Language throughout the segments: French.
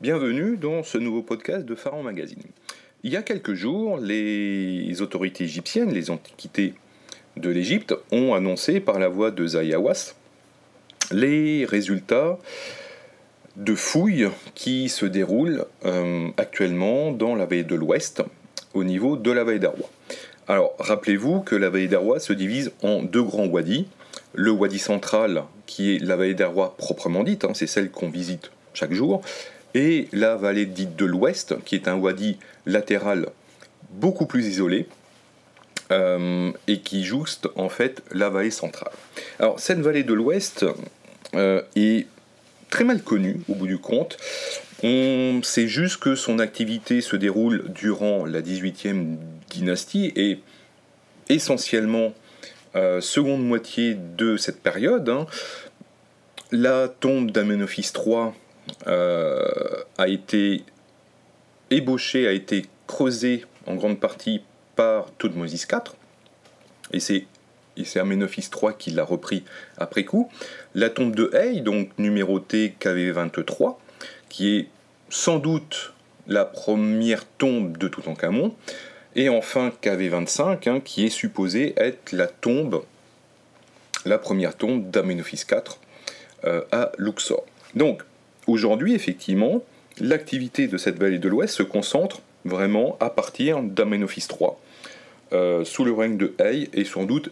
Bienvenue dans ce nouveau podcast de Pharaon Magazine. Il y a quelques jours, les autorités égyptiennes, les antiquités de l'Égypte, ont annoncé par la voix de Zayawas les résultats de fouilles qui se déroulent euh, actuellement dans la vallée de l'Ouest, au niveau de la vallée d'Arwa. Alors, rappelez-vous que la vallée d'Arwa se divise en deux grands wadis. Le wadi central, qui est la vallée d'Arwa proprement dite, hein, c'est celle qu'on visite chaque jour, et la vallée dite de l'Ouest, qui est un wadi latéral beaucoup plus isolé, euh, et qui jouxte en fait la vallée centrale. Alors cette vallée de l'Ouest euh, est très mal connue au bout du compte. On sait juste que son activité se déroule durant la 18e dynastie et essentiellement euh, seconde moitié de cette période. Hein. La tombe d'Amenophis III a été ébauché, a été creusé en grande partie par Toutmosis IV, et c'est Amenophis III qui l'a repris après coup. La tombe de Hay, donc numérotée KV23, qui est sans doute la première tombe de Toutankhamon, et enfin KV25, hein, qui est supposée être la tombe, la première tombe d'Amenophis IV euh, à Luxor. Donc, Aujourd'hui, effectivement, l'activité de cette vallée de l'Ouest se concentre vraiment à partir d'Amenophis III, euh, sous le règne de Hay, et sans doute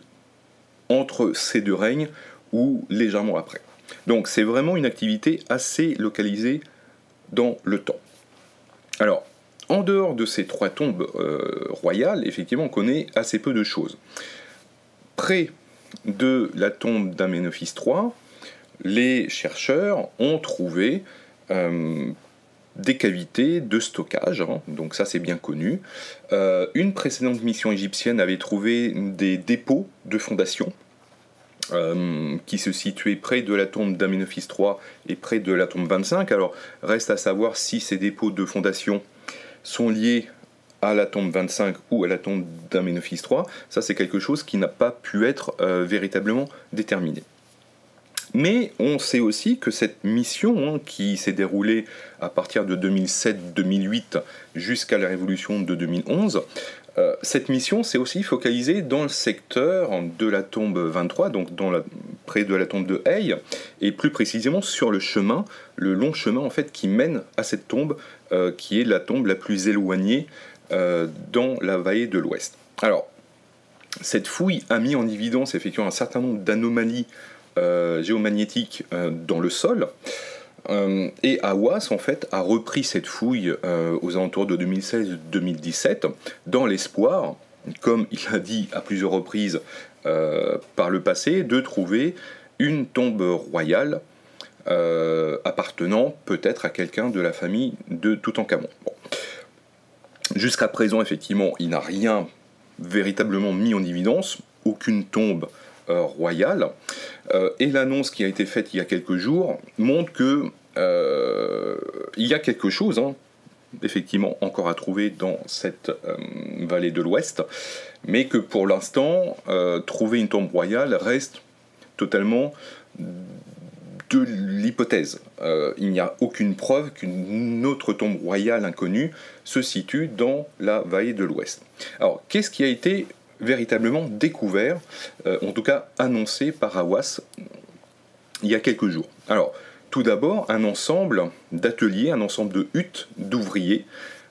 entre ces deux règnes ou légèrement après. Donc c'est vraiment une activité assez localisée dans le temps. Alors, en dehors de ces trois tombes euh, royales, effectivement, on connaît assez peu de choses. Près de la tombe d'Amenophis III, les chercheurs ont trouvé euh, des cavités de stockage, hein, donc ça c'est bien connu. Euh, une précédente mission égyptienne avait trouvé des dépôts de fondations euh, qui se situaient près de la tombe d'Amenophis III et près de la tombe 25. Alors reste à savoir si ces dépôts de fondations sont liés à la tombe 25 ou à la tombe d'Amenophis III. Ça c'est quelque chose qui n'a pas pu être véritablement déterminé. Mais on sait aussi que cette mission, hein, qui s'est déroulée à partir de 2007-2008 jusqu'à la révolution de 2011, euh, cette mission s'est aussi focalisée dans le secteur de la tombe 23, donc près de la tombe de Hay, et plus précisément sur le chemin, le long chemin en fait qui mène à cette tombe, euh, qui est la tombe la plus éloignée euh, dans la vallée de l'Ouest. Alors, cette fouille a mis en évidence effectivement un certain nombre d'anomalies géomagnétique euh, dans le sol. Euh, et Awas, en fait, a repris cette fouille aux alentours de 2016-2017 dans l'espoir, comme il a dit à plusieurs reprises par le passé, de trouver une tombe royale appartenant peut-être à quelqu'un de la famille de Toutankhamon. Jusqu'à présent, effectivement, il n'a rien véritablement mis en évidence, aucune tombe royale. Euh, et l'annonce qui a été faite il y a quelques jours montre que euh, il y a quelque chose, hein, effectivement, encore à trouver dans cette euh, vallée de l'Ouest, mais que pour l'instant, trouver une tombe royale reste totalement de l'hypothèse. il n'y a aucune preuve qu'une autre tombe royale inconnue se situe dans la vallée de l'Ouest. Alors, qu'est-ce qui a été véritablement découvert, euh, en tout cas annoncé par Awas il y a quelques jours. Alors, tout d'abord, un ensemble d'ateliers, un ensemble de huttes d'ouvriers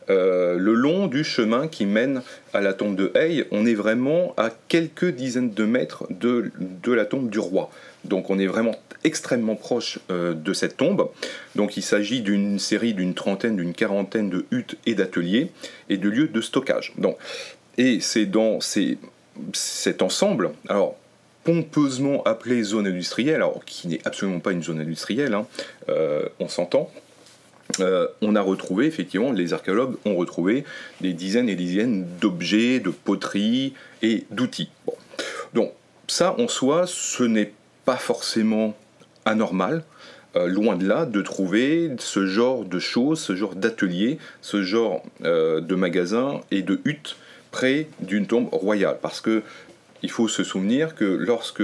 euh, le long du chemin qui mène à la tombe de Hay. On est vraiment à quelques dizaines de mètres de, la tombe du roi. Donc on est vraiment extrêmement proche euh, de cette tombe. Donc il s'agit d'une série d'une trentaine, d'une quarantaine de huttes et d'ateliers et de lieux de stockage. Et c'est dans cet ensemble, alors pompeusement appelé zone industrielle, alors qui n'est absolument pas une zone industrielle, hein, euh, on s'entend, euh, on a retrouvé, effectivement, les archéologues ont retrouvé des dizaines et des dizaines d'objets, de poteries et d'outils. Donc ça, en soi, ce n'est pas forcément anormal, euh, loin de là, de trouver ce genre de choses, ce genre d'ateliers, ce genre de magasins et de huttes près d'une tombe royale. Parce que il faut se souvenir que lorsque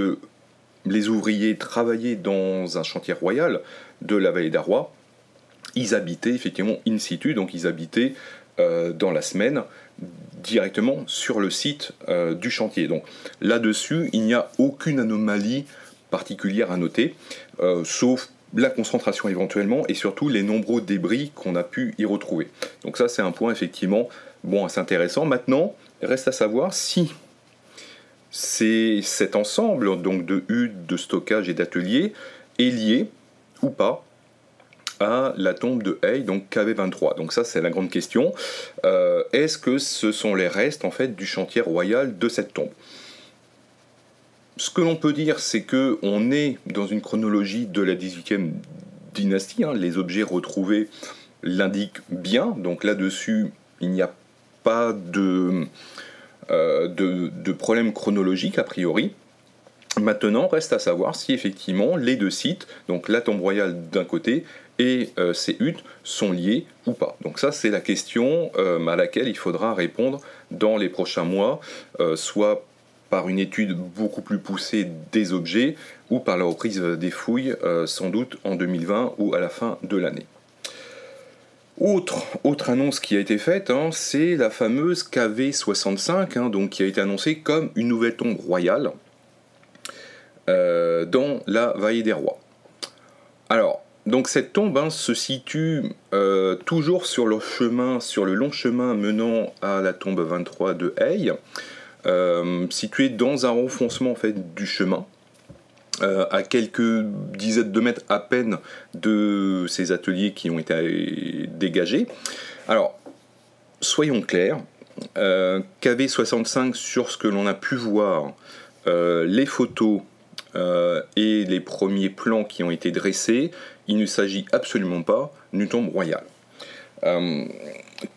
les ouvriers travaillaient dans un chantier royal de la vallée d'Arrois, ils habitaient effectivement in situ, donc ils habitaient dans la semaine directement sur le site du chantier. Donc là-dessus, il n'y a aucune anomalie particulière à noter, sauf la concentration éventuellement et surtout les nombreux débris qu'on a pu y retrouver. Donc ça c'est un point effectivement bon assez intéressant. Maintenant, reste à savoir si c'est cet ensemble donc de huttes, de stockage et d'ateliers est lié ou pas à la tombe de Hay, donc KV23. Donc ça c'est la grande question. Euh, est-ce que ce sont les restes en fait du chantier royal de cette tombe? Ce que l'on peut dire, c'est que on est dans une chronologie de la 18e dynastie. Hein. Les objets retrouvés l'indiquent bien. Donc là-dessus, il n'y a pas euh, de, de, problème chronologique a priori. Maintenant, reste à savoir si effectivement les deux sites, donc la tombe royale d'un côté et euh, ces huttes, sont liés ou pas. Donc ça, c'est la question euh, à laquelle il faudra répondre dans les prochains mois, soit par une étude beaucoup plus poussée des objets ou par la reprise des fouilles, euh, sans doute en 2020 ou à la fin de l'année. Autre, annonce qui a été faite, hein, c'est la fameuse KV65, hein, qui a été annoncée comme une nouvelle tombe royale euh, dans la Vallée des Rois. Alors, donc cette tombe hein, se situe euh, toujours sur le chemin, sur le long chemin menant à la tombe 23 de Hay. Euh, situé dans un renfoncement en fait, du chemin, euh, à quelques dizaines de mètres à peine de ces ateliers qui ont été dégagés. Alors, soyons clairs, euh, KV65 sur ce que l'on a pu voir, les photos et les premiers plans qui ont été dressés, il ne s'agit absolument pas d'une tombe royale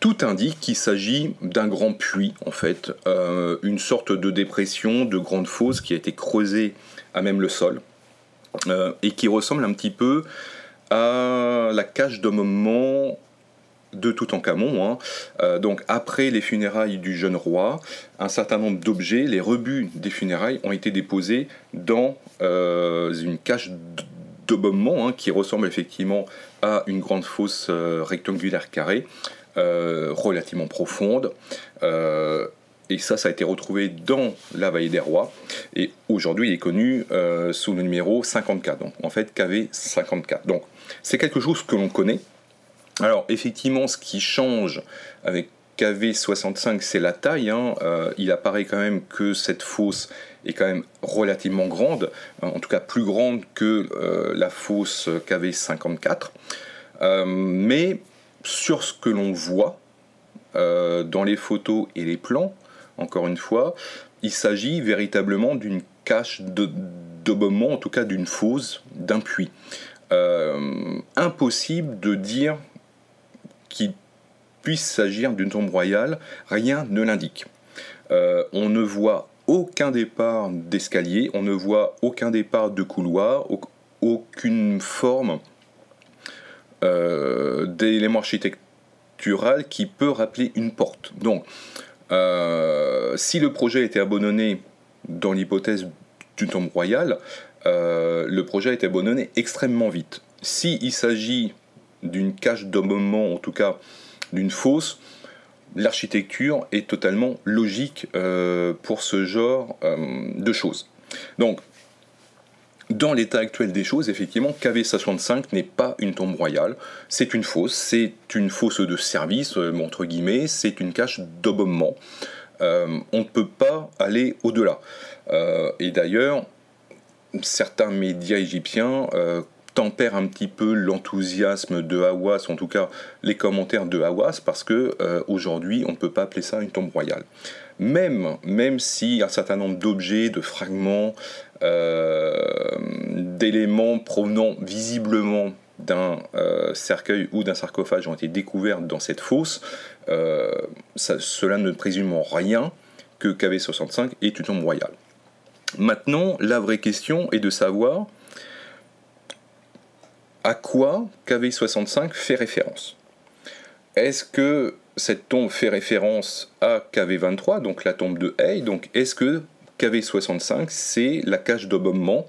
tout indique qu'il s'agit d'un grand puits, en fait, euh, une sorte de dépression, de grande fosse qui a été creusée à même le sol, euh, et qui ressemble un petit peu à la cage de moment de Toutankhamon. Hein. Euh, donc après les funérailles du jeune roi, un certain nombre d'objets, les rebuts des funérailles, ont été déposés dans une cage de moment hein, qui ressemble effectivement à une grande fosse rectangulaire carrée. Euh, relativement profonde. Euh, et ça, ça a été retrouvé dans la vallée des rois. Et aujourd'hui, il est connu euh, sous le numéro 54. Donc, en fait, KV 54. Donc, c'est quelque chose que l'on connaît. Alors, effectivement, ce qui change avec KV 65, c'est la taille. Hein. il apparaît quand même que cette fosse est quand même relativement grande, en tout cas plus grande que la fosse KV 54. mais sur ce que l'on voit euh, dans les photos et les plans, encore une fois, il s'agit véritablement d'une cache de, en tout cas d'une fosse, d'un puits. Euh, impossible de dire qu'il puisse s'agir d'une tombe royale, rien ne l'indique. Euh, on ne voit aucun départ d'escalier, on ne voit aucun départ de couloir, aucune forme d'éléments architectural qui peut rappeler une porte. Donc, euh, si le projet était abandonné dans l'hypothèse d'une tombe royale, euh, le projet été abandonné extrêmement vite. S'il il s'agit d'une cache moment, en tout cas d'une fosse, l'architecture est totalement logique pour ce genre de choses. Donc, dans l'état actuel des choses, effectivement, KV65 n'est pas une tombe royale, c'est une fosse, c'est une fosse de service, euh, entre guillemets, c'est une cache d'obomement. Euh, on ne peut pas aller au-delà. Euh, et d'ailleurs, certains médias égyptiens tempèrent un petit peu l'enthousiasme de Hawass, en tout cas les commentaires de Hawass, parce que aujourd'hui, on ne peut pas appeler ça une tombe royale. Même, même si un certain nombre d'objets, de fragments, euh, d'éléments provenant visiblement d'un euh, cercueil ou d'un sarcophage ont été découverts dans cette fosse, euh, cela ne présume en rien que KV65 est une tombe royale. Maintenant, la vraie question est de savoir à quoi KV65 fait référence. Est-ce que cette tombe fait référence à KV23, donc la tombe de Hay Donc est-ce que KV65, c'est la cage d'obomement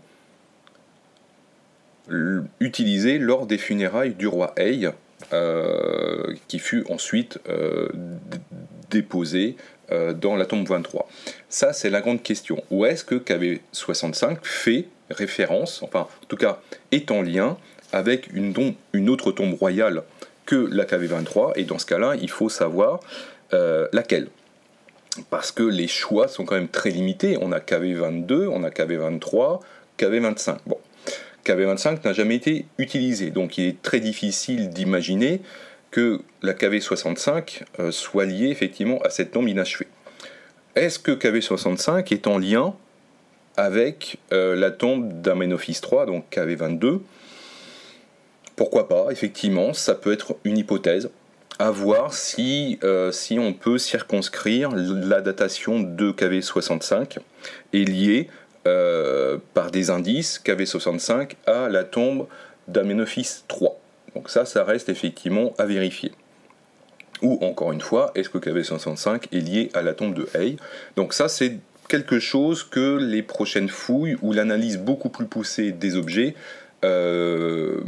utilisée lors des funérailles du roi Hay qui fut ensuite déposé dans la tombe 23. Ça, c'est la grande question. Où est-ce que KV65 fait référence, enfin, en tout cas, est en lien avec une autre tombe royale que la KV23, et dans ce cas-là, il faut savoir laquelle parce que les choix sont quand même très limités. On a KV22, on a KV23, KV25. Bon, KV25 n'a jamais été utilisé, donc il est très difficile d'imaginer que la KV65 euh, soit liée effectivement à cette tombe inachevée. Est-ce que KV65 est en lien avec euh, la tombe d'Amenophis III, donc KV22 Pourquoi pas, effectivement, ça peut être une hypothèse à voir si, euh, si on peut circonscrire la datation de KV65 et liée euh, par des indices KV65 à la tombe d'Amenophis III. Donc ça, ça reste effectivement à vérifier. Ou encore une fois, est-ce que KV65 est lié à la tombe de Hay Donc ça, c'est quelque chose que les prochaines fouilles ou l'analyse beaucoup plus poussée des objets euh,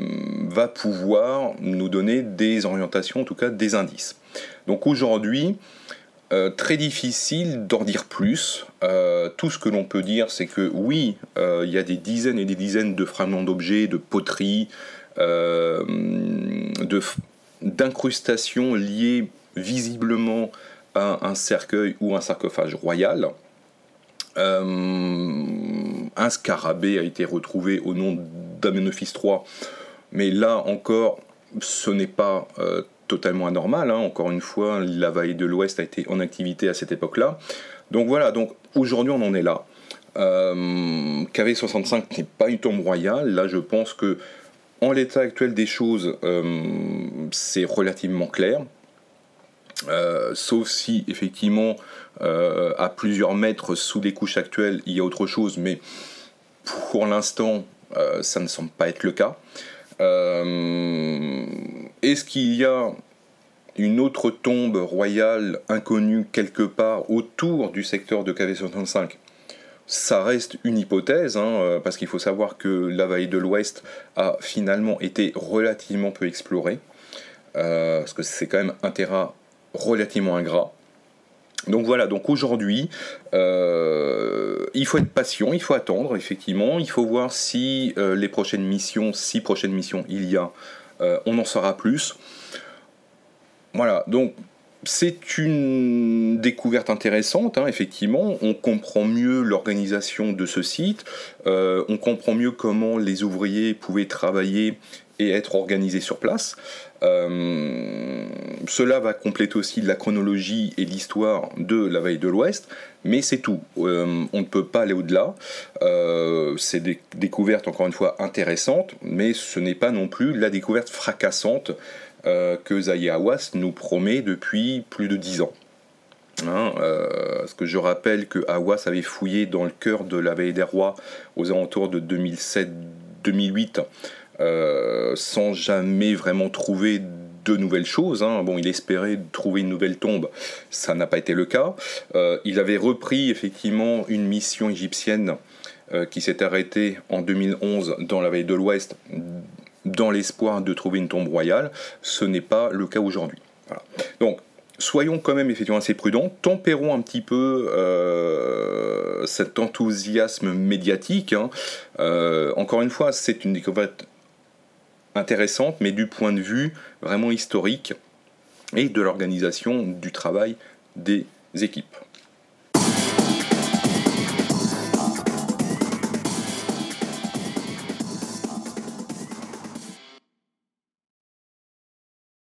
va pouvoir nous donner des orientations, en tout cas des indices. Donc aujourd'hui, euh, très difficile d'en dire plus. Euh, tout ce que l'on peut dire, c'est que oui, il y a des dizaines et des dizaines de fragments d'objets, de poteries, d'incrustations liées visiblement à un cercueil ou un sarcophage royal. un scarabée a été retrouvé au nom d'Amenophis 3. Mais là encore, ce n'est pas euh, totalement anormal. Hein. Encore une fois, la vallée de l'Ouest a été en activité à cette époque-là. Donc voilà, donc aujourd'hui on en est là. Euh, KV65 n'est pas une tombe royale. Là, je pense que en l'état actuel des choses, euh, c'est relativement clair. sauf si effectivement à plusieurs mètres sous les couches actuelles il y a autre chose, mais pour l'instant euh, ça ne semble pas être le cas. Euh, est-ce qu'il y a une autre tombe royale inconnue quelque part autour du secteur de KV65 ça reste une hypothèse, hein, euh, parce qu'il faut savoir que la vallée de l'Ouest a finalement été relativement peu explorée, parce que c'est quand même un terrain relativement ingrat. Donc voilà, donc aujourd'hui, euh, il faut être patient, il faut attendre, effectivement, il faut voir si euh, les prochaines missions, si prochaines missions il y a, euh, on en saura plus. Voilà, donc c'est une découverte intéressante, hein, effectivement. On comprend mieux l'organisation de ce site, on comprend mieux comment les ouvriers pouvaient travailler et être organisés sur place. Euh, cela va compléter aussi la chronologie et l'histoire de la veille de l'Ouest, mais c'est tout. Euh, on ne peut pas aller au-delà. Euh, c'est des découvertes, encore une fois, intéressantes, mais ce n'est pas non plus la découverte fracassante que Zahi Hawass nous promet depuis plus de dix ans. Hein, parce que je rappelle que Hawass avait fouillé dans le cœur de la veille des rois aux alentours de 2007-2008 euh, sans jamais vraiment trouver de nouvelles choses. Hein. Bon, il espérait trouver une nouvelle tombe, ça n'a pas été le cas. Euh, il avait repris effectivement une mission égyptienne euh, qui s'est arrêtée en 2011 dans la vallée de l'Ouest, dans l'espoir de trouver une tombe royale. Ce n'est pas le cas aujourd'hui. Donc, soyons quand même effectivement assez prudents, tempérons un petit peu cet enthousiasme médiatique. Hein. encore une fois, c'est une découverte intéressante, mais du point de vue vraiment historique et de l'organisation du travail des équipes.